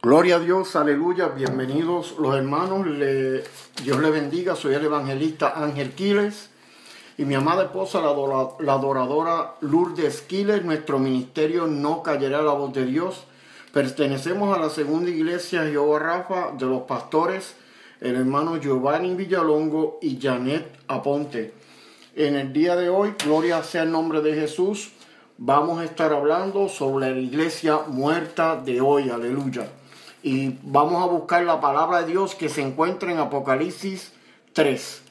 Gloria a Dios, aleluya, bienvenidos los hermanos, Dios le bendiga, soy el evangelista Ángel Quiles y mi amada esposa, la, adoradora Lourdes Quiles, nuestro ministerio no callará la voz de Dios. Pertenecemos a la segunda iglesia Jehová Rafa de los pastores, el hermano Giovanni Villalongo y Janet Aponte. En el día de hoy, gloria sea el nombre de Jesús, vamos a estar hablando sobre la iglesia muerta de hoy, aleluya y vamos a buscar la palabra de Dios que se encuentra en Apocalipsis 3.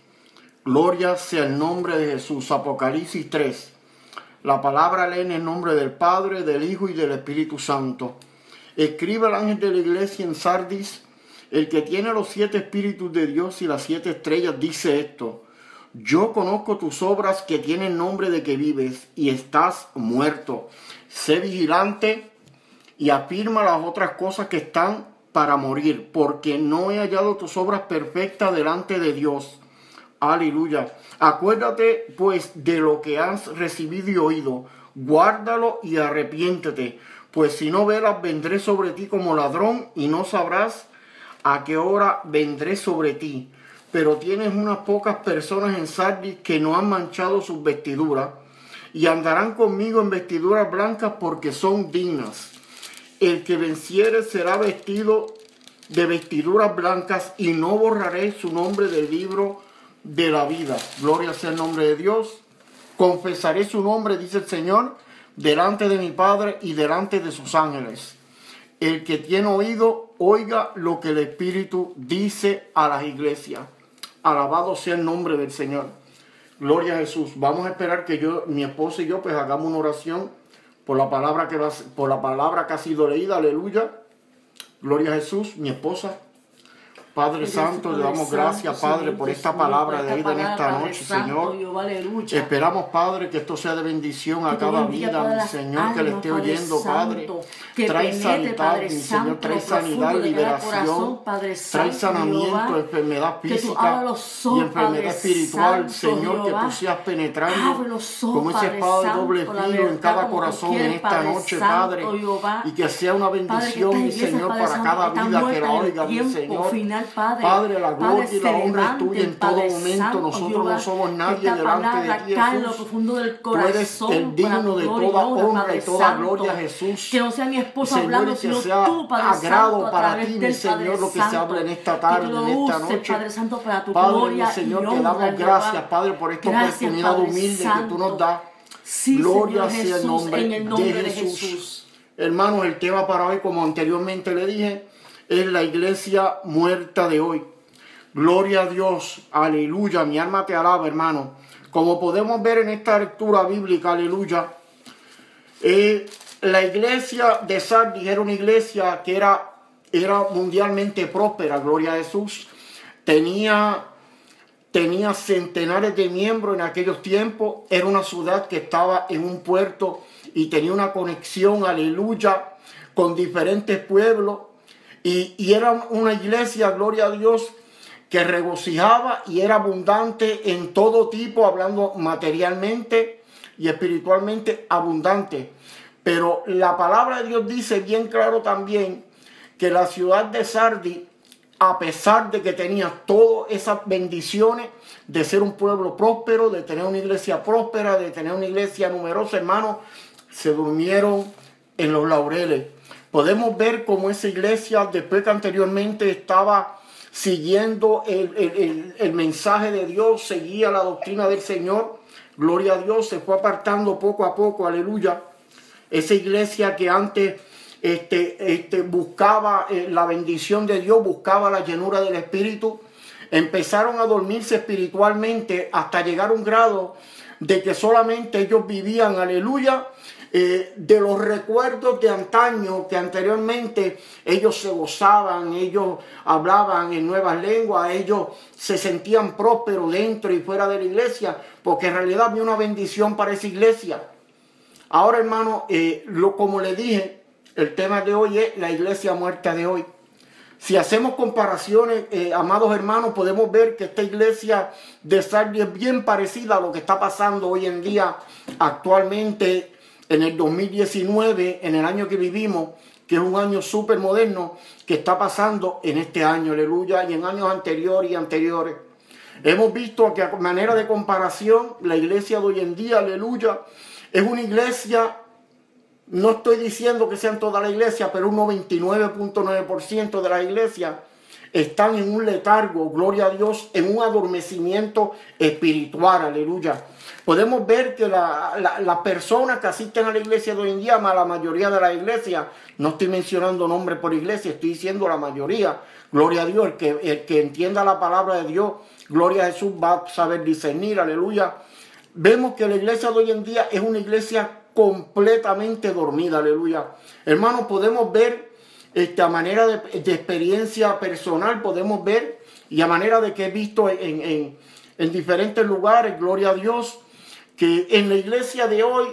Gloria sea el nombre de Jesús. Apocalipsis 3. La palabra lee en el nombre del Padre, del Hijo y del Espíritu Santo. Escribe el ángel de la iglesia en Sardis, el que tiene los siete espíritus de Dios y las siete estrellas, dice esto. Yo conozco tus obras que tienen nombre de que vives y estás muerto. Sé vigilante y afirma las otras cosas que están para morir, porque no he hallado tus obras perfectas delante de Dios. Aleluya. Acuérdate pues de lo que has recibido y oído, guárdalo y arrepiéntete, pues si no velas vendré sobre ti como ladrón y no sabrás a qué hora vendré sobre ti. Pero tienes unas pocas personas en Sardis que no han manchado sus vestiduras y andarán conmigo en vestiduras blancas porque son dignas el que venciere será vestido de vestiduras blancas y no borraré su nombre del libro de la vida. Gloria sea el nombre de Dios. Confesaré su nombre, dice el Señor, delante de mi Padre y delante de sus ángeles. El que tiene oído, oiga lo que el Espíritu dice a las iglesias. Alabado sea el nombre del Señor. Gloria a Jesús. Vamos a esperar que yo, mi esposa y yo, pues hagamos una oración por la palabra que, por la palabra que ha sido leída, aleluya. Gloria a Jesús, mi esposa. Padre Santo, le damos gracias, Padre, por esta palabra de vida en esta noche, Señor. Esperamos, Padre, que esto sea de bendición a cada vida, mi Señor, que le esté oyendo, Padre. Trae sanidad, mi Señor, trae sanidad, liberación, trae sanamiento, enfermedad física y enfermedad espiritual, Señor, que tú seas penetrando como ese espada de doble filo en cada corazón en esta noche, Padre, y que sea una bendición, mi Señor, para cada vida que la oiga, mi Señor. Padre. la gloria y la honra es tuya en todo momento. Nosotros no somos nadie delante de ti, Jesús. Tú eres el digno de toda honra y toda gloria, Jesús. Que no sea mi esposo hablando, sino tú, Padre agrado para ti, mi Señor, lo que se habla en esta tarde, en esta noche. Padre Santo, para tu Padre, gloria mi Señor, y te damos gracias, Padre, por esta oportunidad humilde que tú nos das. gloria sea el nombre, de Jesús. Hermanos, el tema para hoy, como anteriormente le dije, es la iglesia muerta de hoy. Gloria a Dios, aleluya, mi alma te alaba, hermano. Como podemos ver en esta lectura bíblica, aleluya, eh, la iglesia de Sardis era una iglesia que era, era mundialmente próspera, gloria a Jesús. Tenía, tenía centenares de miembros en aquellos tiempos. Era una ciudad que estaba en un puerto y tenía una conexión, aleluya, con diferentes pueblos. Y, era una iglesia, gloria a Dios, que regocijaba y era abundante en todo tipo, hablando materialmente y espiritualmente abundante. Pero la palabra de Dios dice bien claro también que la ciudad de Sardi, a pesar de que tenía todas esas bendiciones de ser un pueblo próspero, de tener una iglesia próspera, de tener una iglesia numerosa, hermanos, se durmieron en los laureles podemos ver cómo esa iglesia, después que anteriormente estaba siguiendo el, mensaje de Dios, seguía la doctrina del Señor, gloria a Dios, se fue apartando poco a poco, aleluya. Esa iglesia que antes este, este, buscaba eh, la bendición de Dios, buscaba la llenura del Espíritu, empezaron a dormirse espiritualmente hasta llegar a un grado de que solamente ellos vivían, aleluya, eh, de los recuerdos de antaño que anteriormente ellos se gozaban, ellos hablaban en nuevas lenguas, ellos se sentían prósperos dentro y fuera de la iglesia, porque en realidad había una bendición para esa iglesia. Ahora, hermano, eh, lo, como le dije, el tema de hoy es la iglesia muerta de hoy. Si hacemos comparaciones, eh, amados hermanos, podemos ver que esta iglesia de Sardi es bien parecida a lo que está pasando hoy en día actualmente en el 2019, en el año que vivimos, que es un año súper moderno que está pasando en este año, aleluya, y en años anteriores y anteriores. Hemos visto que a manera de comparación, la iglesia de hoy en día, aleluya, es una iglesia, no estoy diciendo que sean toda la iglesia, pero un 99.9% de la iglesia están en un letargo, gloria a Dios, en un adormecimiento espiritual, aleluya. Podemos ver que las personas que asisten a la iglesia de hoy en día, la mayoría de la iglesia, no estoy mencionando nombre por iglesia, estoy diciendo la mayoría, gloria a Dios, que, el que entienda la palabra de Dios, gloria a Jesús, va a saber discernir, aleluya. Vemos que la iglesia de hoy en día es una iglesia completamente dormida, aleluya. Hermanos, podemos ver esta manera de, experiencia personal podemos ver y a manera de que he visto en, diferentes lugares, gloria a Dios, que en la iglesia de hoy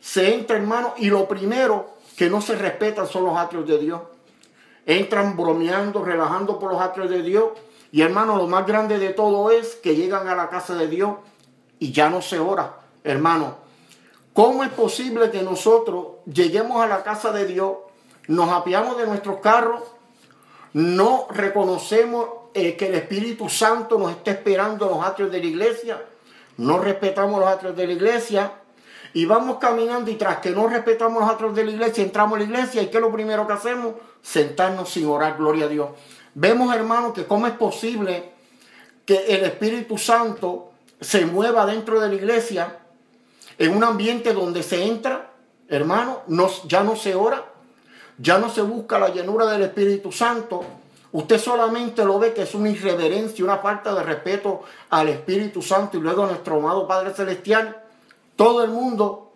se entra, hermano, y lo primero que no se respetan son los atrios de Dios. Entran bromeando, relajando por los atrios de Dios. Y hermano, lo más grande de todo es que llegan a la casa de Dios y ya no se ora. Hermano, ¿cómo es posible que nosotros lleguemos a la casa de Dios nos apiamos de nuestros carros, no reconocemos eh, que el Espíritu Santo nos está esperando en los atrios de la iglesia, no respetamos los atrios de la iglesia y vamos caminando y tras que no respetamos los atrios de la iglesia, entramos a la iglesia y ¿qué es lo primero que hacemos? Sentarnos sin orar, gloria a Dios. Vemos, hermanos, que cómo es posible que el Espíritu Santo se mueva dentro de la iglesia en un ambiente donde se entra, hermano, ya no se ora, ya no se busca la llenura del Espíritu Santo. Usted solamente lo ve que es una irreverencia, una falta de respeto al Espíritu Santo y luego a nuestro amado Padre Celestial. Todo el mundo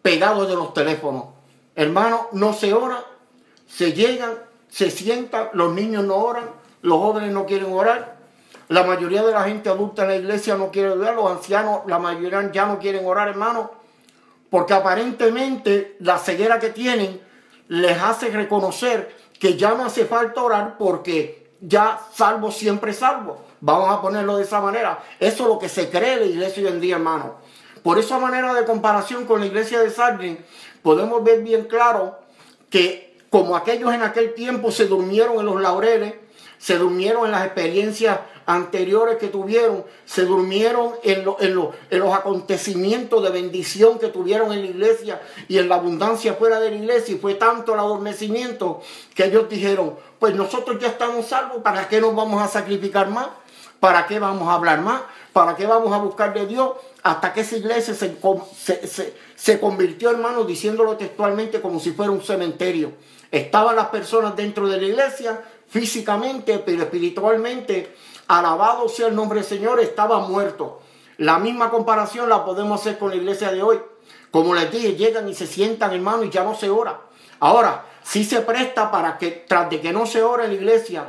pegado de los teléfonos. Hermano, no se ora, se llegan, se sientan, los niños no oran, los jóvenes no quieren orar. La mayoría de la gente adulta en la iglesia no quiere orar, los ancianos, la mayoría ya no quieren orar, hermano, porque aparentemente la ceguera que tienen les hace reconocer que ya no hace falta orar porque ya salvo siempre salvo. Vamos a ponerlo de esa manera. Eso es lo que se cree la iglesia hoy en día, hermano. Por esa manera de comparación con la iglesia de Sardin, podemos ver bien claro que como aquellos en aquel tiempo se durmieron en los laureles, se durmieron en las experiencias anteriores que tuvieron, se durmieron en, los acontecimientos de bendición que tuvieron en la iglesia y en la abundancia fuera de la iglesia. Y fue tanto el adormecimiento que ellos dijeron, pues nosotros ya estamos salvos, ¿para qué nos vamos a sacrificar más? ¿Para qué vamos a hablar más? ¿Para qué vamos a buscar de Dios? Hasta que esa iglesia se, se, se convirtió, hermano, diciéndolo textualmente como si fuera un cementerio. Estaban las personas dentro de la iglesia físicamente, pero espiritualmente alabado sea el nombre del Señor, estaba muerto. La misma comparación la podemos hacer con la iglesia de hoy. Como les dije, llegan y se sientan, hermano, y ya no se ora. Ahora, si se presta para que, tras de que no se ora en la iglesia,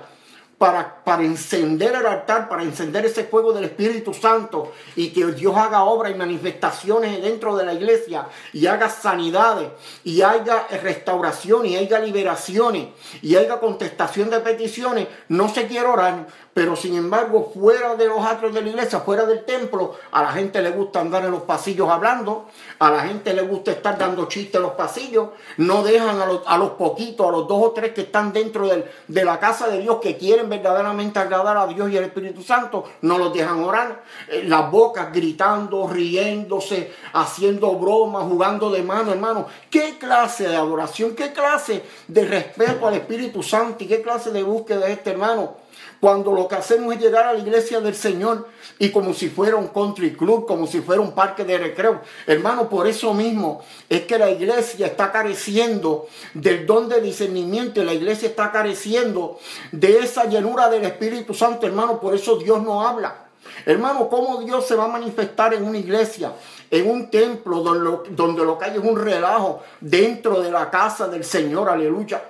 para, para encender el altar, para encender ese fuego del Espíritu Santo y que Dios haga obras y manifestaciones dentro de la iglesia y haga sanidades y haya restauración y haya liberaciones y haya contestación de peticiones, no se quiere orar, pero sin embargo, fuera de los atrios de la iglesia, fuera del templo, a la gente le gusta andar en los pasillos hablando, a la gente le gusta estar dando chistes en los pasillos, no dejan a los, a los poquitos, a los dos o tres que están dentro de la casa de Dios, que quieren verdaderamente agradar a Dios y al Espíritu Santo, no los dejan orar. Eh, las bocas gritando, riéndose, haciendo bromas, jugando de mano, hermano. ¿Qué clase de adoración, qué clase de respeto al Espíritu Santo y qué clase de búsqueda de este hermano? Cuando lo que hacemos es llegar a la iglesia del Señor y como si fuera un country club, como si fuera un parque de recreo. Hermano, por eso mismo es que la iglesia está careciendo del don de discernimiento y la iglesia está careciendo de esa llenura del Espíritu Santo, hermano. Por eso Dios no habla. Hermano, ¿cómo Dios se va a manifestar en una iglesia, en un templo donde lo, donde lo que hay es un relajo dentro de la casa del Señor? Aleluya.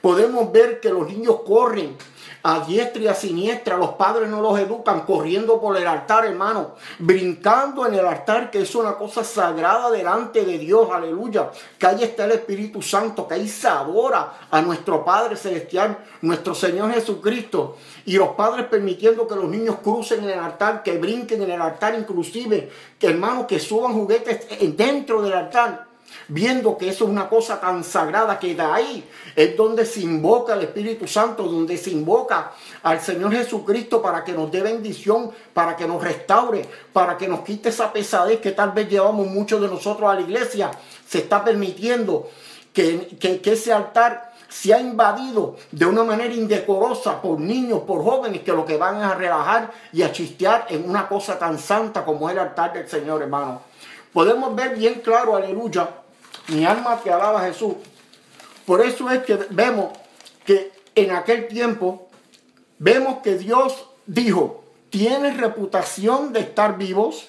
Podemos ver que los niños corren a diestra y a siniestra. Los padres no los educan corriendo por el altar, hermano. Brincando en el altar, que es una cosa sagrada delante de Dios. Aleluya. Que ahí está el Espíritu Santo, que ahí se adora a nuestro Padre Celestial, nuestro Señor Jesucristo. Y los padres permitiendo que los niños crucen en el altar, que brinquen en el altar inclusive. Que hermano, que suban juguetes dentro del altar. Viendo que eso es una cosa tan sagrada que de ahí es donde se invoca el Espíritu Santo, donde se invoca al Señor Jesucristo para que nos dé bendición, para que nos restaure, para que nos quite esa pesadez que tal vez llevamos muchos de nosotros a la iglesia. Se está permitiendo que, que, ese altar se invadido de una manera indecorosa por niños, por jóvenes que lo que van es a relajar y a chistear en una cosa tan santa como el altar del Señor, hermano. Podemos ver bien claro, aleluya, mi alma te alaba Jesús. Por eso es que vemos que en aquel tiempo, vemos que Dios dijo, tienes reputación de estar vivos,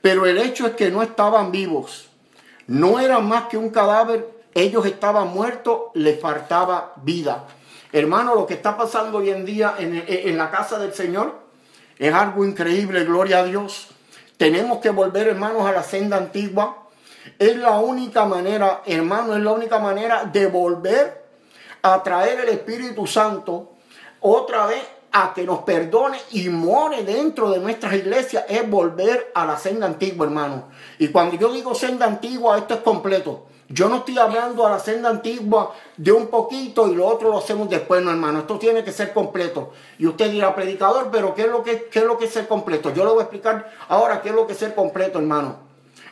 pero el hecho es que no estaban vivos. No eran más que un cadáver, ellos estaban muertos, les faltaba vida. Hermano, lo que está pasando hoy en día en, en la casa del Señor es algo increíble, gloria a Dios. Tenemos que volver, hermanos, a la senda antigua es la única manera, hermano, es la única manera de volver a traer el Espíritu Santo otra vez a que nos perdone y more dentro de nuestras iglesias es volver a la senda antigua, hermano. Y cuando yo digo senda antigua, esto es completo. Yo no estoy hablando a la senda antigua de un poquito y lo otro lo hacemos después, no, hermano. Esto tiene que ser completo. Y usted dirá, predicador, pero ¿qué es lo que, es, lo que es ser completo? Yo le voy a explicar ahora qué es lo que es ser completo, hermano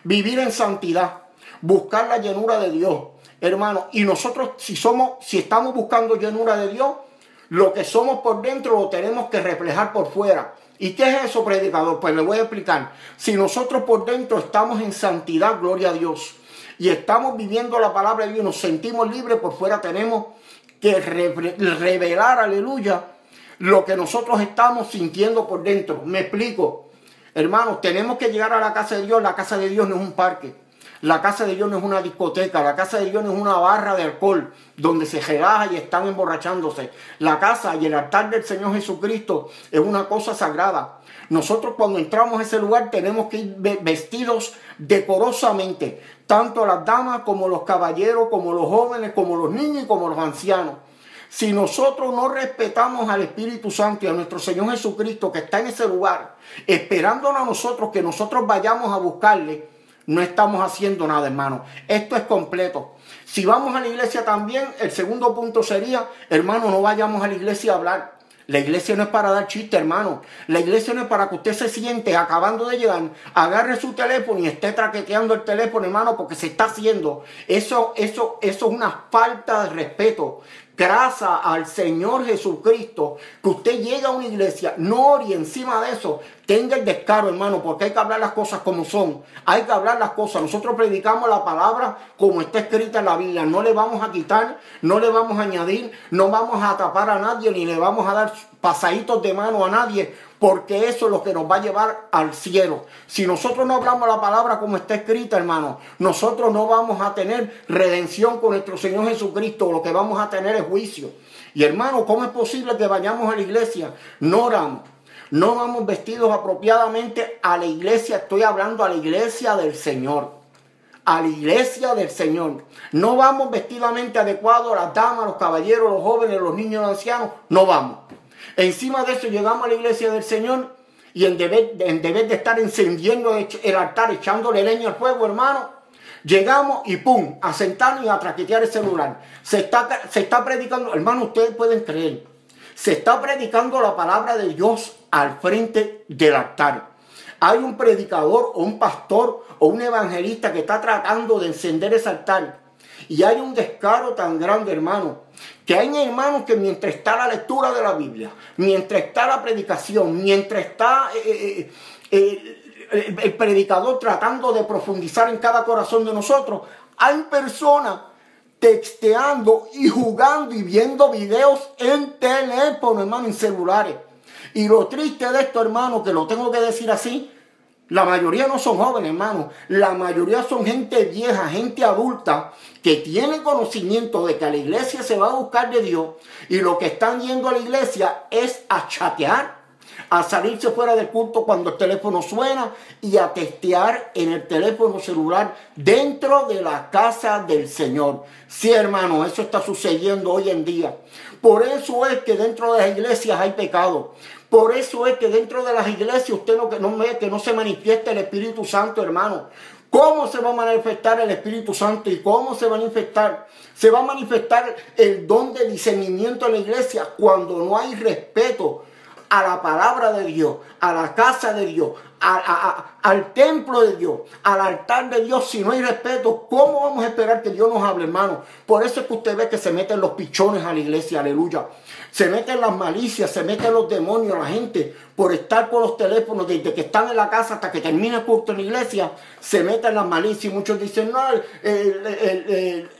vivir en santidad, buscar la llenura de Dios, hermano. Y nosotros, si somos, si estamos buscando llenura de Dios, lo que somos por dentro lo tenemos que reflejar por fuera. ¿Y qué es eso, predicador? Pues le voy a explicar. Si nosotros por dentro estamos en santidad, gloria a Dios, y estamos viviendo la palabra de Dios, nos sentimos libres, por fuera tenemos que revelar, aleluya, lo que nosotros estamos sintiendo por dentro. Me explico. Hermanos, tenemos que llegar a la casa de Dios. La casa de Dios no es un parque. La casa de Dios no es una discoteca. La casa de Dios no es una barra de alcohol donde se relaja y están emborrachándose. La casa y el altar del Señor Jesucristo es una cosa sagrada. Nosotros cuando entramos a ese lugar tenemos que ir vestidos decorosamente, tanto las damas como los caballeros, como los jóvenes, como los niños y como los ancianos. Si nosotros no respetamos al Espíritu Santo y a nuestro Señor Jesucristo que está en ese lugar, esperándonos a nosotros que nosotros vayamos a buscarle, no estamos haciendo nada, hermano. Esto es completo. Si vamos a la iglesia también, el segundo punto sería, hermano, no vayamos a la iglesia a hablar. La iglesia no es para dar chiste, hermano. La iglesia no es para que usted se siente acabando de llegar, agarre su teléfono y esté traqueteando el teléfono, hermano, porque se está haciendo. Eso, eso, eso es una falta de respeto. Gracias al Señor Jesucristo, que usted llega a una iglesia, no ore encima de eso, tenga el descaro, hermano, porque hay que hablar las cosas como son. Hay que hablar las cosas. Nosotros predicamos la palabra como está escrita en la Biblia. No le vamos a quitar, no le vamos a añadir, no vamos a tapar a nadie, ni le vamos a dar pasaditos de mano a nadie, porque eso es lo que nos va a llevar al cielo. Si nosotros no hablamos la palabra como está escrita, hermano, nosotros no vamos a tener redención con nuestro Señor Jesucristo. Lo que vamos a tener es juicio. Y hermano, ¿cómo es posible que vayamos a la iglesia? No oramos no vamos vestidos apropiadamente a la iglesia, estoy hablando a la iglesia del Señor. A la iglesia del Señor. No vamos vestidamente adecuados, las damas, los caballeros, los jóvenes, los niños, los ancianos. No vamos. Encima de eso llegamos a la iglesia del Señor y en deber, en deber de estar encendiendo el altar, echándole leña al fuego, hermano, llegamos y pum, a sentarnos y a traquetear el celular. Se está, se está predicando, hermano, ustedes pueden creer, se está predicando la palabra de Dios al frente del altar. Hay un predicador o un pastor o un evangelista que está tratando de encender ese altar. Y hay un descaro tan grande, hermano, que hay hermanos que mientras está la lectura de la Biblia, mientras está la predicación, mientras está eh, eh, eh, el predicador tratando de profundizar en cada corazón de nosotros, hay personas texteando y jugando y viendo videos en teléfono, hermano, en celulares. Y lo triste de esto, hermano, que lo tengo que decir así, la mayoría no son jóvenes, hermano. La mayoría son gente vieja, gente adulta, que tiene conocimiento de que a la iglesia se va a buscar de Dios y lo que están yendo a la iglesia es a chatear, a salirse fuera del culto cuando el teléfono suena y a testear en el teléfono celular dentro de la casa del Señor. Sí, hermano, eso está sucediendo hoy en día. Por eso es que dentro de las iglesias hay pecado. Por eso es que dentro de las iglesias usted no, no ve que no se manifiesta el Espíritu Santo, hermano. ¿Cómo se va a manifestar el Espíritu Santo y cómo se va a manifestar? Se va a manifestar el don de discernimiento en la iglesia cuando no hay respeto a la palabra de Dios, a la casa de Dios, al templo de Dios, al altar de Dios, si no hay respeto, ¿cómo vamos a esperar que Dios nos hable, hermano? Por eso es que usted ve que se meten los pichones a la iglesia, aleluya. Se meten las malicias, se meten los demonios, la gente, por estar con los teléfonos desde que están en la casa hasta que termina el culto en la iglesia, se meten las malicias y muchos dicen, no,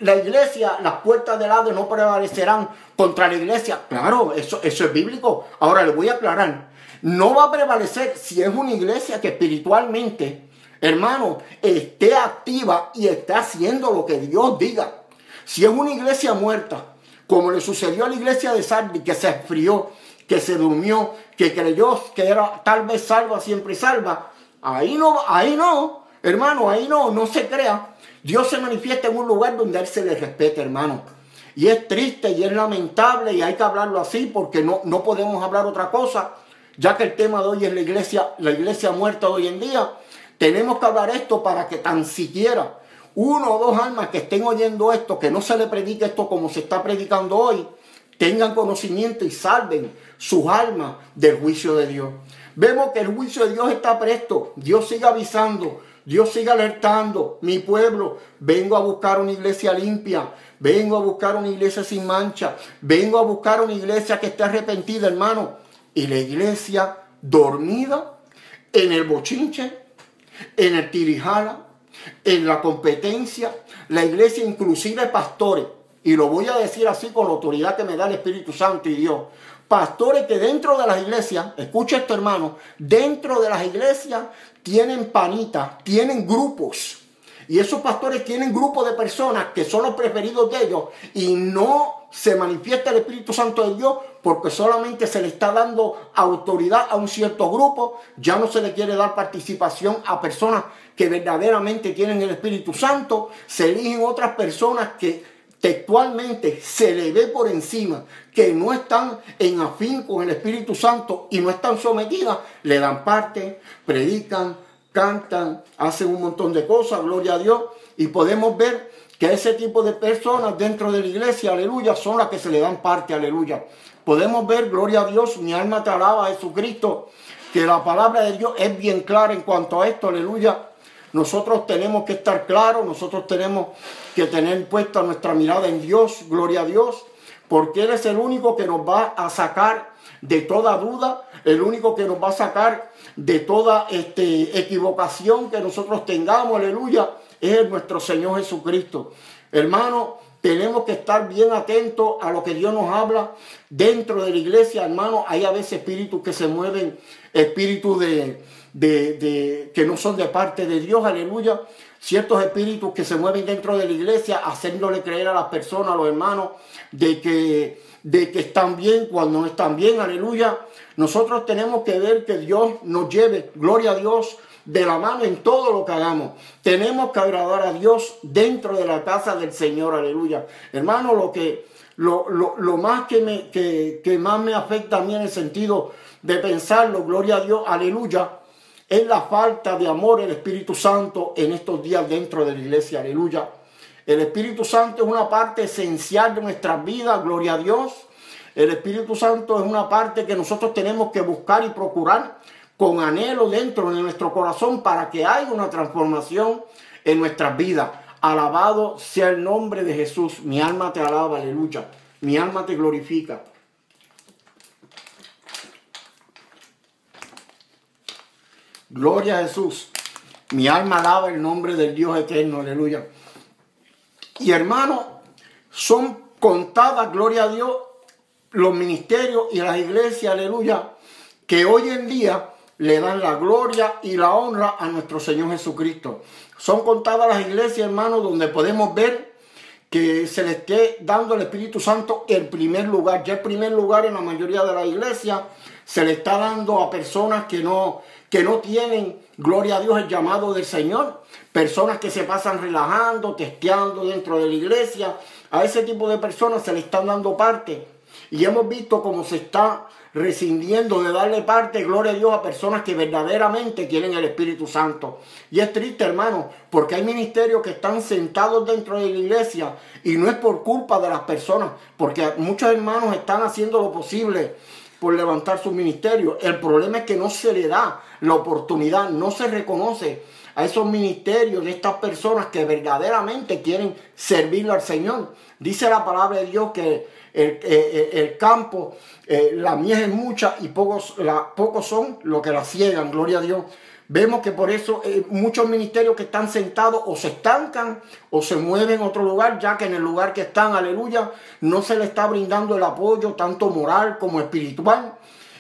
la iglesia, las puertas del lado no prevalecerán contra la iglesia. Claro, eso, eso es bíblico. Ahora le voy a aclarar no va a prevalecer si es una iglesia que espiritualmente, hermano, esté activa y esté haciendo lo que Dios diga. Si es una iglesia muerta, como le sucedió a la iglesia de Sardi, que se enfrió, que se durmió, que creyó que era tal vez salva, siempre salva, ahí no, ahí no, hermano, ahí no, no se crea. Dios se manifiesta en un lugar donde a Él se le respete, hermano. Y es triste y es lamentable y hay que hablarlo así porque no, no podemos hablar otra cosa ya que el tema de hoy es la iglesia, la iglesia muerta hoy en día, tenemos que hablar esto para que tan siquiera uno o dos almas que estén oyendo esto, que no se le predique esto como se está predicando hoy, tengan conocimiento y salven sus almas del juicio de Dios. Vemos que el juicio de Dios está presto. Dios sigue avisando. Dios sigue alertando. Mi pueblo, vengo a buscar una iglesia limpia. Vengo a buscar una iglesia sin mancha. Vengo a buscar una iglesia que esté arrepentida, hermano y la iglesia dormida en el bochinche, en el tirijala, en la competencia, la iglesia inclusive pastores, y lo voy a decir así con la autoridad que me da el Espíritu Santo y Dios, pastores que dentro de las iglesias, escucha esto hermano, dentro de las iglesias tienen panitas, tienen grupos, y esos pastores tienen grupos de personas que son los preferidos de ellos y no se manifiesta el Espíritu Santo de Dios porque solamente se le está dando autoridad a un cierto grupo, ya no se le quiere dar participación a personas que verdaderamente tienen el Espíritu Santo, se eligen otras personas que textualmente se le ve por encima que no están en afín con el Espíritu Santo y no están sometidas, le dan parte, predican, cantan, hacen un montón de cosas, gloria a Dios, y podemos ver que ese tipo de personas dentro de la iglesia, aleluya, son las que se le dan parte, aleluya. Podemos ver, gloria a Dios, mi alma te alaba Jesucristo, que la palabra de Dios es bien clara en cuanto a esto, aleluya. Nosotros tenemos que estar claros, nosotros tenemos que tener puesta nuestra mirada en Dios, gloria a Dios, porque Él es el único que nos va a sacar de toda duda, el único que nos va a sacar de toda este, equivocación que nosotros tengamos, aleluya, es nuestro Señor Jesucristo. Hermano, tenemos que estar bien atentos a lo que Dios nos habla dentro de la iglesia, hermano. Hay a veces espíritus que se mueven, espíritus de, que no son de parte de Dios, aleluya. Ciertos espíritus que se mueven dentro de la iglesia, haciéndole creer a las personas, a los hermanos, de que, de que están bien cuando no están bien, aleluya. Nosotros tenemos que ver que Dios nos lleve, gloria a Dios, de la mano en todo lo que hagamos. Tenemos que agradar a Dios dentro de la casa del Señor, aleluya. Hermano, lo que lo, más que, me, que, que más me afecta a mí en el sentido de pensarlo, gloria a Dios, aleluya, es la falta de amor del Espíritu Santo en estos días dentro de la iglesia, aleluya. El Espíritu Santo es una parte esencial de nuestras vidas, gloria a Dios. El Espíritu Santo es una parte que nosotros tenemos que buscar y procurar con anhelo dentro de nuestro corazón para que haya una transformación en nuestras vidas. Alabado sea el nombre de Jesús. Mi alma te alaba, aleluya. Mi alma te glorifica. Gloria a Jesús. Mi alma alaba el nombre del Dios eterno, aleluya. Y hermano, son contadas, gloria a Dios, los ministerios y las iglesias, aleluya, que hoy en día le dan la gloria y la honra a nuestro Señor Jesucristo. Son contadas las iglesias, hermanos, donde podemos ver que se le esté dando al Espíritu Santo el primer lugar. Ya el primer lugar en la mayoría de la iglesia se le está dando a personas que no, que no tienen, gloria a Dios, el llamado del Señor. Personas que se pasan relajando, testeando dentro de la iglesia. A ese tipo de personas se le están dando parte. Y hemos visto cómo se está rescindiendo de darle parte, gloria a Dios, a personas que verdaderamente quieren el Espíritu Santo. Y es triste, hermano, porque hay ministerios que están sentados dentro de la iglesia y no es por culpa de las personas, porque muchos hermanos están haciendo lo posible por levantar su ministerio. El problema es que no se le da la oportunidad, no se reconoce a esos ministerios de estas personas que verdaderamente quieren servirle al Señor. Dice la palabra de Dios que el, campo, eh, la mies es mucha y pocos, la, pocos son los que la ciegan, gloria a Dios. Vemos que por eso eh, muchos ministerios que están sentados o se estancan o se mueven a otro lugar, ya que en el lugar que están, aleluya, no se le está brindando el apoyo tanto moral como espiritual.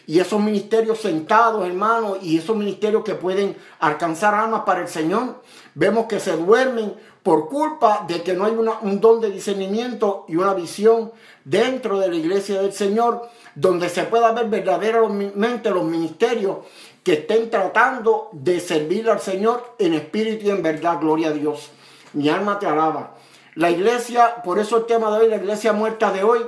Y esos ministerios sentados, hermanos, y esos ministerios que pueden alcanzar almas para el Señor, vemos que se duermen por culpa de que no hay un don de discernimiento y una visión dentro de la iglesia del Señor, donde se pueda ver verdaderamente los ministerios que estén tratando de servir al Señor en espíritu y en verdad, gloria a Dios. Mi alma te alaba. La iglesia, por eso el tema de hoy, la iglesia muerta de hoy,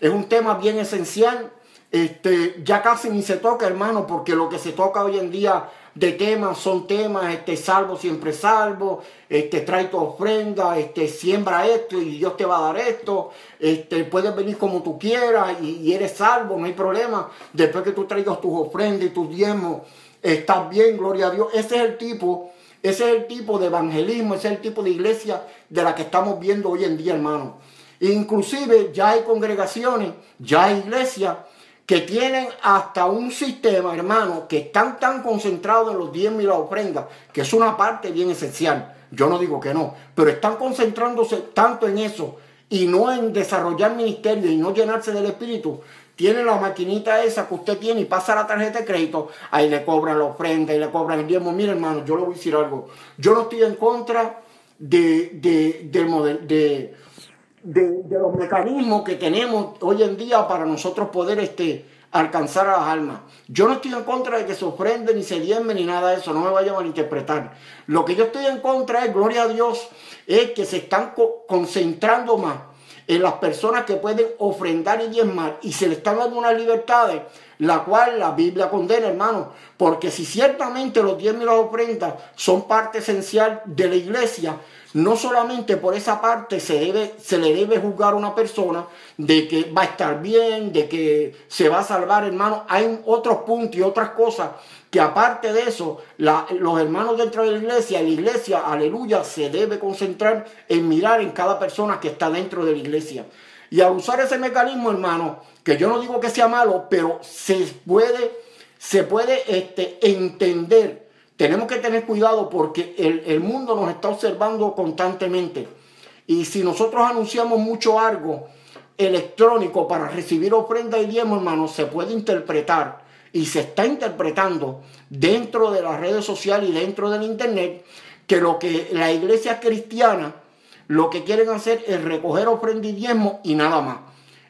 es un tema bien esencial. Este, ya casi ni se toca, hermano, porque lo que se toca hoy en día de temas son temas, este, salvo, siempre salvo, este, trae tu ofrenda, este, siembra esto y Dios te va a dar esto, este, puedes venir como tú quieras y, eres salvo, no hay problema. Después que tú traigas tus ofrendas y tus diezmos, estás bien, gloria a Dios. Ese es el tipo, ese es el tipo de evangelismo, ese es el tipo de iglesia de la que estamos viendo hoy en día, hermano. Inclusive ya hay congregaciones, ya hay iglesias que tienen hasta un sistema, hermano, que están tan concentrados en los diezmos y la ofrenda, que es una parte bien esencial. Yo no digo que no, pero están concentrándose tanto en eso y no en desarrollar ministerio y no llenarse del espíritu. Tiene la maquinita esa que usted tiene y pasa la tarjeta de crédito, ahí le cobran la ofrenda y le cobran el diezmo. Mire, hermano, yo le voy a decir algo. Yo no estoy en contra de, de, de los mecanismos que tenemos hoy en día para nosotros poder este, alcanzar a las almas. Yo no estoy en contra de que se ofrende ni se diezme ni nada de eso, no me vaya a malinterpretar. Lo que yo estoy en contra es, gloria a Dios, es que se están concentrando más en las personas que pueden ofrendar y diezmar y se le están dando unas libertades, la cual la Biblia condena, hermano, porque si ciertamente los diezmos y las ofrendas son parte esencial de la iglesia, no solamente por esa parte se, debe, se le debe juzgar a una persona de que va a estar bien, de que se va a salvar, hermano. Hay otros puntos y otras cosas que aparte de eso, los hermanos dentro de la iglesia, la iglesia, aleluya, se debe concentrar en mirar en cada persona que está dentro de la iglesia. Y al usar ese mecanismo, hermano, que yo no digo que sea malo, pero se puede, se puede este, entender tenemos que tener cuidado porque el, mundo nos está observando constantemente. Y si nosotros anunciamos mucho algo electrónico para recibir ofrenda y diezmo, hermano, se puede interpretar y se está interpretando dentro de las redes sociales y dentro del internet que lo que la iglesia cristiana lo que quieren hacer es recoger ofrenda y nada más.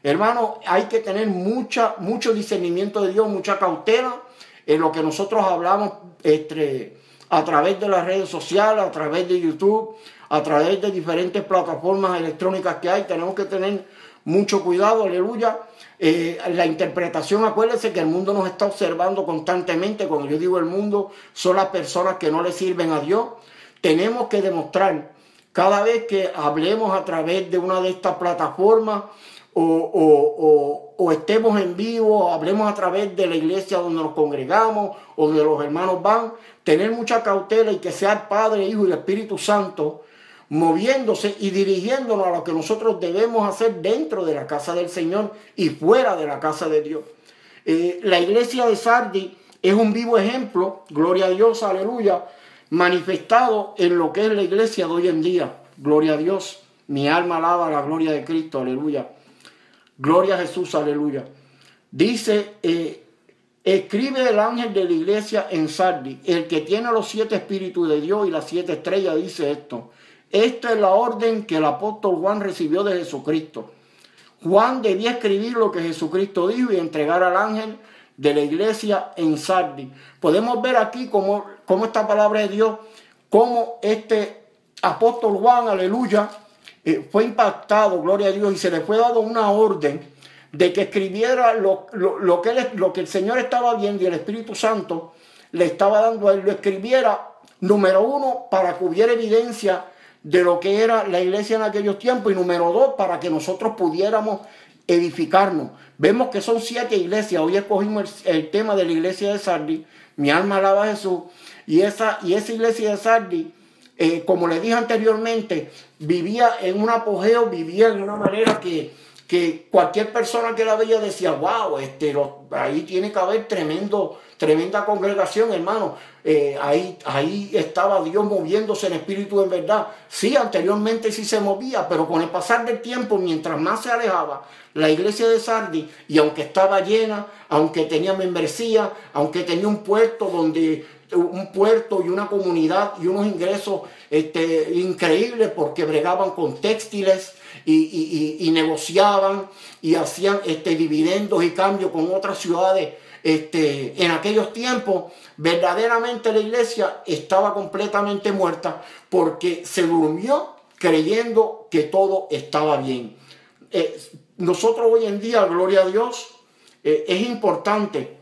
Hermano, hay que tener mucha, mucho discernimiento de Dios, mucha cautela en lo que nosotros hablamos este, a través de las redes sociales, a través de YouTube, a través de diferentes plataformas electrónicas que hay. Tenemos que tener mucho cuidado, aleluya. Eh, la interpretación, acuérdense que el mundo nos está observando constantemente. Cuando yo digo el mundo, son las personas que no le sirven a Dios. Tenemos que demostrar cada vez que hablemos a través de una de estas plataformas o, estemos en vivo, hablemos a través de la iglesia donde nos congregamos o donde los hermanos van, tener mucha cautela y que sea el Padre, Hijo y el Espíritu Santo moviéndose y dirigiéndonos a lo que nosotros debemos hacer dentro de la casa del Señor y fuera de la casa de Dios. Eh, la iglesia de Sardi es un vivo ejemplo, gloria a Dios, aleluya, manifestado en lo que es la iglesia de hoy en día. Gloria a Dios, mi alma alaba la gloria de Cristo, aleluya. Gloria a Jesús, aleluya. Dice, eh, escribe el ángel de la iglesia en Sardi, el que tiene los siete espíritus de Dios y las siete estrellas, dice esto. Esta es la orden que el apóstol Juan recibió de Jesucristo. Juan debía escribir lo que Jesucristo dijo y entregar al ángel de la iglesia en Sardi. Podemos ver aquí cómo, cómo esta palabra de Dios, cómo este apóstol Juan, aleluya, eh, fue impactado, gloria a Dios, y se le fue dado una orden de que escribiera lo, que, lo que el Señor estaba viendo y el Espíritu Santo le estaba dando a él, lo escribiera, número uno, para que hubiera evidencia de lo que era la iglesia en aquellos tiempos y número dos, para que nosotros pudiéramos edificarnos. Vemos que son siete iglesias. Hoy escogimos el, tema de la iglesia de Sardi. Mi alma alaba a Jesús. Y esa, y esa iglesia de Sardi, eh, como le dije anteriormente, vivía en un apogeo, vivía en una manera que, que cualquier persona que la veía decía, wow, este, ahí tiene que haber tremendo, tremenda congregación, hermano. Eh, ahí, ahí estaba Dios moviéndose en espíritu en verdad. Sí, anteriormente sí se movía, pero con el pasar del tiempo, mientras más se alejaba la iglesia de Sardi, y aunque estaba llena, aunque tenía membresía, aunque tenía un puerto donde un puerto y una comunidad y unos ingresos este, increíbles porque bregaban con textiles y, negociaban y hacían este, dividendos y cambios con otras ciudades este, en aquellos tiempos, verdaderamente la iglesia estaba completamente muerta porque se durmió creyendo que todo estaba bien. Eh, nosotros hoy en día, gloria a Dios, eh, es importante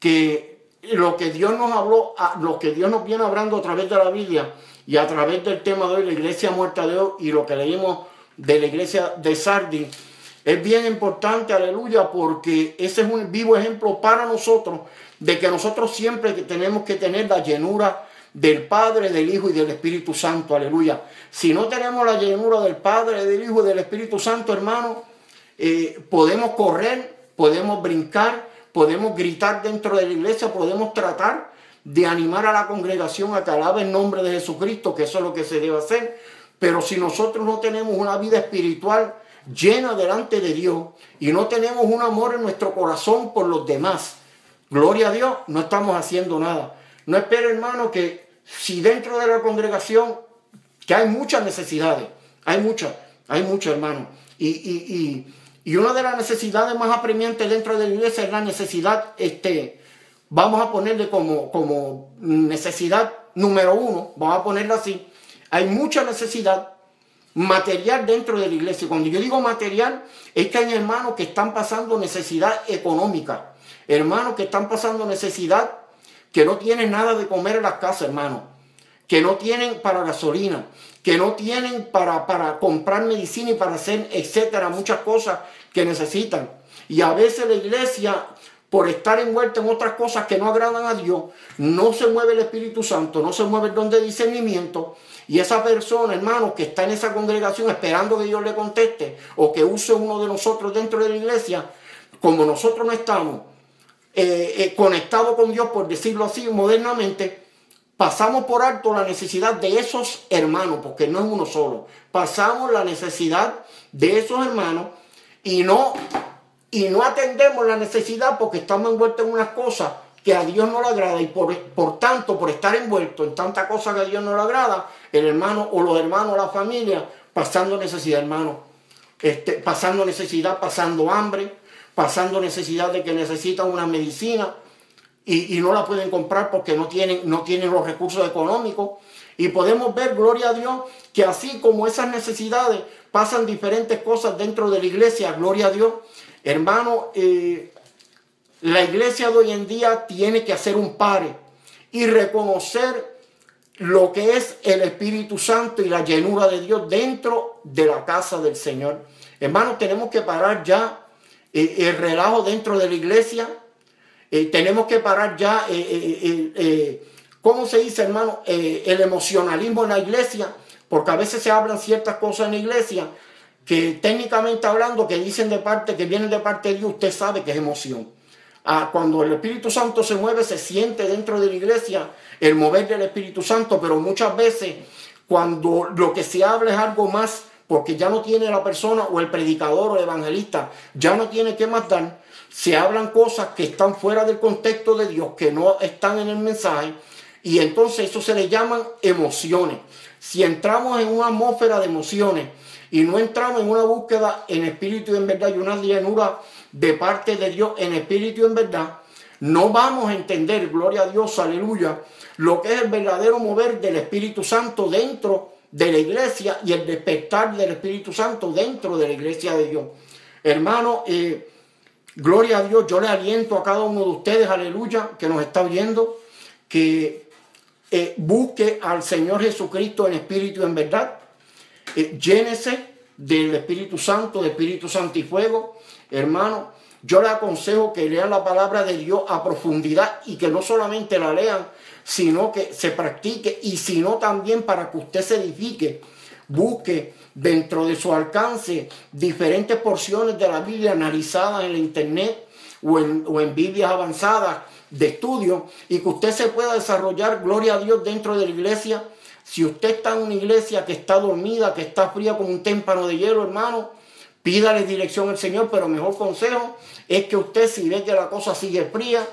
que lo que Dios nos habló, lo que Dios nos viene hablando a través de la Biblia y a través del tema de hoy, la iglesia muerta de hoy y lo que leímos de la iglesia de Sardi, es bien importante, aleluya, porque ese es un vivo ejemplo para nosotros de que nosotros siempre tenemos que tener la llenura del Padre, del Hijo y del Espíritu Santo, aleluya. Si no tenemos la llenura del Padre, del Hijo y del Espíritu Santo, hermano, eh, podemos correr, podemos brincar, podemos gritar dentro de la iglesia, podemos tratar de animar a la congregación a que alabe el nombre de Jesucristo, que eso es lo que se debe hacer. Pero si nosotros no tenemos una vida espiritual llena delante de Dios y no tenemos un amor en nuestro corazón por los demás, gloria a Dios, no estamos haciendo nada. No espero, hermano, que si dentro de la congregación, que hay muchas necesidades, hay muchas, hay muchas, hermano. Y, y, y, una de las necesidades más apremiantes dentro de la iglesia es la necesidad, este, vamos a ponerle como, como necesidad número uno, vamos a ponerla así. Hay mucha necesidad material dentro de la iglesia. Cuando yo digo material, es que hay hermanos que están pasando necesidad económica, hermanos que están pasando necesidad, que no tienen nada de comer en las casas, hermano, que no tienen para gasolina, que no tienen para, para comprar medicina y para hacer, etcétera, muchas cosas que necesitan. Y a veces la iglesia, por estar envuelta en otras cosas que no agradan a Dios, no se mueve el Espíritu Santo, no se mueve el don de discernimiento y esa persona, hermano, que está en esa congregación esperando que Dios le conteste o que use uno de nosotros dentro de la iglesia, como nosotros no estamos eh, eh, conectados con Dios, por decirlo así modernamente, pasamos por alto la necesidad de esos hermanos, porque no es uno solo. Pasamos la necesidad de esos hermanos y no, y no atendemos la necesidad porque estamos envueltos en unas cosas que a Dios no le agrada y por, por tanto, por estar envuelto en tanta cosa que a Dios no le agrada, el hermano o los hermanos, la familia, pasando necesidad, hermano, este, pasando necesidad, pasando hambre, pasando necesidad de que necesitan una medicina y, no la pueden comprar porque no tienen, no tienen los recursos económicos. Y podemos ver, gloria a Dios, que así como esas necesidades pasan diferentes cosas dentro de la iglesia, gloria a Dios. Hermano, eh, la iglesia de hoy en día tiene que hacer un pare y reconocer lo que es el Espíritu Santo y la llenura de Dios dentro de la casa del Señor. Hermanos, tenemos que parar ya eh, el relajo dentro de la iglesia. Eh, tenemos que parar ya, eh, ¿cómo se dice, hermano? el emocionalismo en la iglesia, porque a veces se hablan ciertas cosas en la iglesia que técnicamente hablando, que dicen de parte, que vienen de parte de Dios, usted sabe que es emoción cuando el Espíritu Santo se mueve, se siente dentro de la iglesia el mover del Espíritu Santo, pero muchas veces cuando lo que se habla es algo más, porque ya no tiene la persona o el predicador o el evangelista, ya no tiene que más dar, se hablan cosas que están fuera del contexto de Dios, que no están en el mensaje, y entonces eso se le llaman emociones. si entramos en una atmósfera de emociones y no entramos en una búsqueda en espíritu y en verdad y una llenura de parte de Dios en espíritu y en verdad, no vamos a entender, gloria a Dios, aleluya, lo que es el verdadero mover del Espíritu Santo dentro de la iglesia y el despertar del Espíritu Santo dentro de la iglesia de Dios. Hermano, eh, gloria a Dios, yo le aliento a cada uno de ustedes, aleluya, que nos está viendo, que eh, busque al Señor Jesucristo en espíritu y en verdad. Eh, llénese del Espíritu Santo, del Espíritu Santo y fuego. Hermano, yo le aconsejo que lean la palabra de Dios a profundidad y que no solamente la lean, sino que se practique y sino también para que usted se edifique. Busque dentro de su alcance diferentes porciones de la Biblia analizadas en la internet o en, o en Biblias avanzadas de estudio y que usted se pueda desarrollar, gloria a Dios, dentro de la iglesia. Si usted está en una iglesia que está dormida, que está fría como un témpano de hielo, hermano, pídale dirección al Señor, pero mejor consejo es que usted si ve que la cosa sigue fría,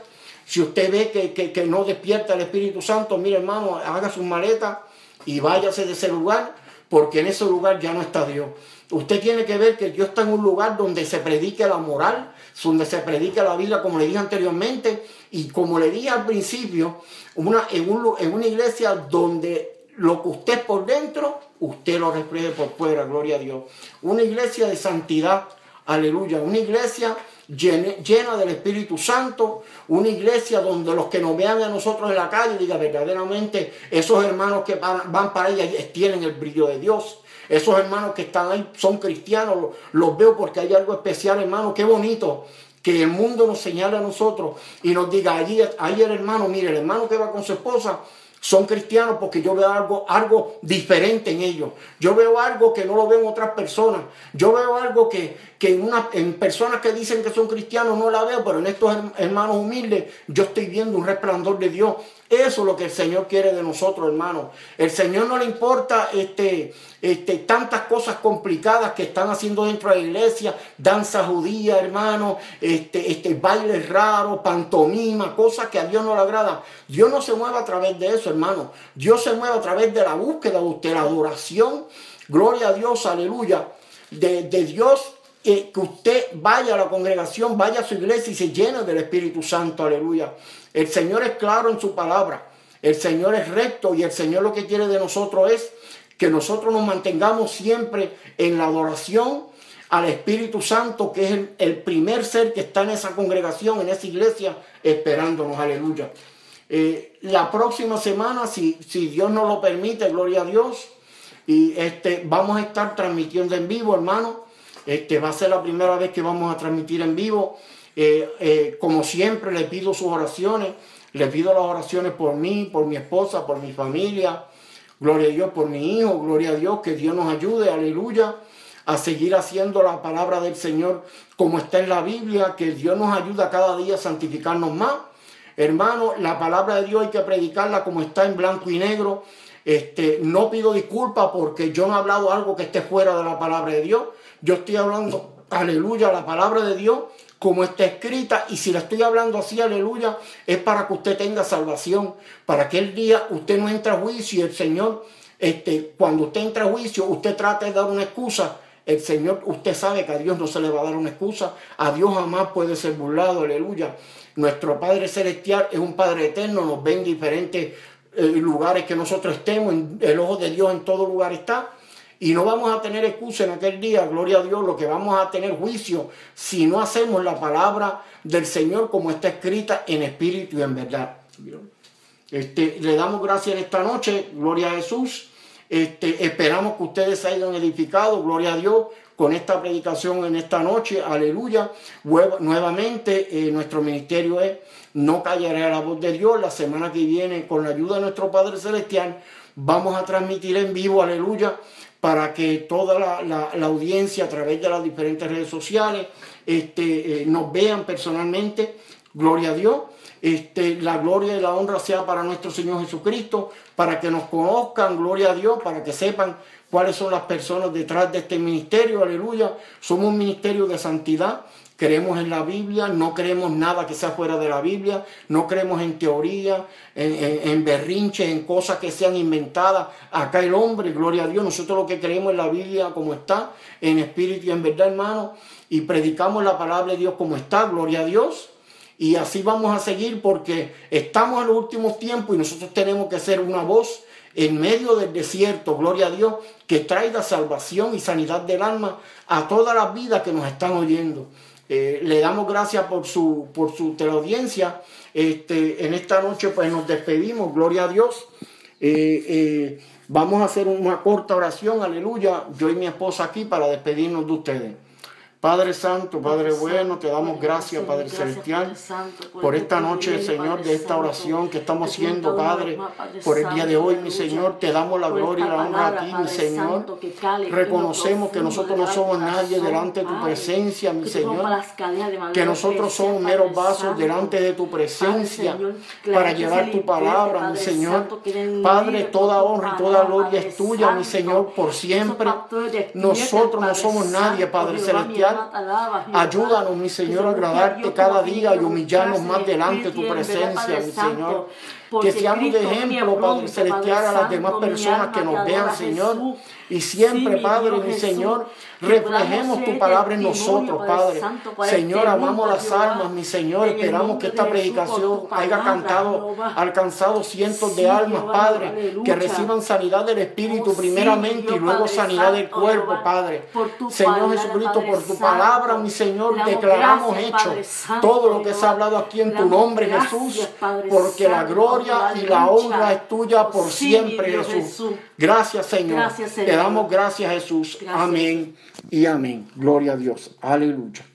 si usted ve que, no despierta el Espíritu Santo, mire hermano, haga su maleta y váyase de ese lugar, porque en ese lugar ya no está Dios. Usted tiene que ver que Dios está en un lugar donde se predique la moral, donde se predique la Biblia, como le dije anteriormente, y como le dije al principio, una, en, en una iglesia donde lo que usted por dentro, usted lo refleje por fuera, gloria a Dios. Una iglesia de santidad, aleluya. Una iglesia llena, del Espíritu Santo, una iglesia donde los que nos vean a nosotros en la calle digan verdaderamente, esos hermanos que van, para ella tienen el brillo de Dios. Esos hermanos que están ahí son cristianos, los, veo porque hay algo especial, hermano, qué bonito que el mundo nos señale a nosotros y nos diga, allí, ahí el hermano, mire, el hermano que va con su esposa, son cristianos porque yo veo algo, algo diferente en ellos. Yo veo algo que no lo ven otras personas. Yo veo algo que, que en, una, en personas que dicen que son cristianos no la veo, pero en estos hermanos humildes yo estoy viendo un resplandor de Dios. Eso es lo que el Señor quiere de nosotros, hermanos. El Señor no le importa este, este, tantas cosas complicadas que están haciendo dentro de la iglesia, danza judía, hermano, este, este, bailes raros, pantomima, cosas que a Dios no le agrada. Dios no se mueve a través de eso, hermano. Dios se mueve a través de la búsqueda de usted, la adoración. Gloria a Dios, aleluya. De, de Dios que usted vaya a la congregación, vaya a su iglesia y se llene del Espíritu Santo, aleluya. El Señor es claro en su palabra, el Señor es recto y el Señor lo que quiere de nosotros es que nosotros nos mantengamos siempre en la adoración al Espíritu Santo, que es el, primer ser que está en esa congregación, en esa iglesia, esperándonos, aleluya. Eh, la próxima semana, si, si Dios nos lo permite, gloria a Dios, y este, vamos a estar transmitiendo en vivo, hermano. Este, va a ser la primera vez que vamos a transmitir en vivo. Eh, eh, como siempre, le pido sus oraciones. Le pido las oraciones por mí, por mi esposa, por mi familia. Gloria a Dios por mi hijo. Gloria a Dios que Dios nos ayude. Aleluya. A seguir haciendo la palabra del Señor como está en la Biblia. Que Dios nos ayuda cada día a santificarnos más. Hermano, la palabra de Dios hay que predicarla como está en blanco y negro. Este, no pido disculpas porque yo no he hablado algo que esté fuera de la palabra de Dios. Yo estoy hablando, aleluya, la palabra de Dios como está escrita y si la estoy hablando así, aleluya, es para que usted tenga salvación, para que el día usted no entre a juicio y el Señor, este, cuando usted entra a juicio, usted trate de dar una excusa. El Señor, usted sabe que a Dios no se le va a dar una excusa, a Dios jamás puede ser burlado, aleluya. Nuestro Padre Celestial es un Padre eterno, nos ve en diferentes eh, lugares que nosotros estemos, el ojo de Dios en todo lugar está. Y no vamos a tener excusa en aquel día, gloria a Dios, lo que vamos a tener juicio si no hacemos la palabra del Señor como está escrita en espíritu y en verdad. Este, le damos gracias en esta noche, gloria a Jesús. Este, esperamos que ustedes se hayan edificado, gloria a Dios, con esta predicación en esta noche, aleluya. Nuevamente, eh, nuestro ministerio es No callaré a la voz de Dios. La semana que viene, con la ayuda de nuestro Padre Celestial, vamos a transmitir en vivo, aleluya para que toda la, audiencia a través de las diferentes redes sociales este, eh, nos vean personalmente. Gloria a Dios. Este, la gloria y la honra sea para nuestro Señor Jesucristo, para que nos conozcan, gloria a Dios, para que sepan cuáles son las personas detrás de este ministerio, aleluya. Somos un ministerio de santidad creemos en la Biblia, no creemos nada que sea fuera de la Biblia, no creemos en teoría, en, en, berrinches, en cosas que sean inventadas. Acá el hombre, gloria a Dios, nosotros lo que creemos en la Biblia como está, en espíritu y en verdad, hermano, y predicamos la palabra de Dios como está, gloria a Dios. Y así vamos a seguir porque estamos en los últimos tiempos y nosotros tenemos que ser una voz en medio del desierto, gloria a Dios, que traiga salvación y sanidad del alma a todas las vidas que nos están oyendo. Eh, le damos gracias por su, por su teleaudiencia. Este, en esta noche pues nos despedimos, gloria a Dios. Eh, eh, vamos a hacer una corta oración, aleluya, yo y mi esposa aquí para despedirnos de ustedes. Padre Santo, Padre bueno, te damos gracias, Padre Celestial, por esta noche, Señor, de esta oración que estamos haciendo, Padre, por el día de hoy, mi Señor. Te damos la gloria y la honra a ti, mi Señor. Reconocemos que nosotros no somos nadie delante de tu presencia, mi Señor. Que nosotros somos meros vasos delante de tu presencia para llevar tu palabra, mi Señor. Padre, toda honra y toda gloria es tuya, mi Señor, por siempre. Nosotros no somos nadie, Padre Celestial Ayúdanos, mi Señor, a agradarte cada día y humillarnos más delante de tu presencia, mi Señor. Que seamos de ejemplo, Padre Celestial, a las demás personas que nos vean, Señor. Y siempre, Padre, mi Señor, reflejemos tu palabra en nosotros, Padre. Señor, amamos las almas, mi Señor. Esperamos que esta predicación haya cantado, alcanzado cientos de almas, Padre, que reciban sanidad del Espíritu primeramente y luego sanidad del cuerpo, Padre. Señor Jesucristo, por tu palabra, mi Señor, declaramos hecho todo lo que se ha hablado aquí en tu nombre, Jesús, porque la gloria y la honra es tuya por siempre, Jesús. Gracias, Señor. Te damos gracias, Jesús. Amén y amén. Gloria a Dios. Aleluya.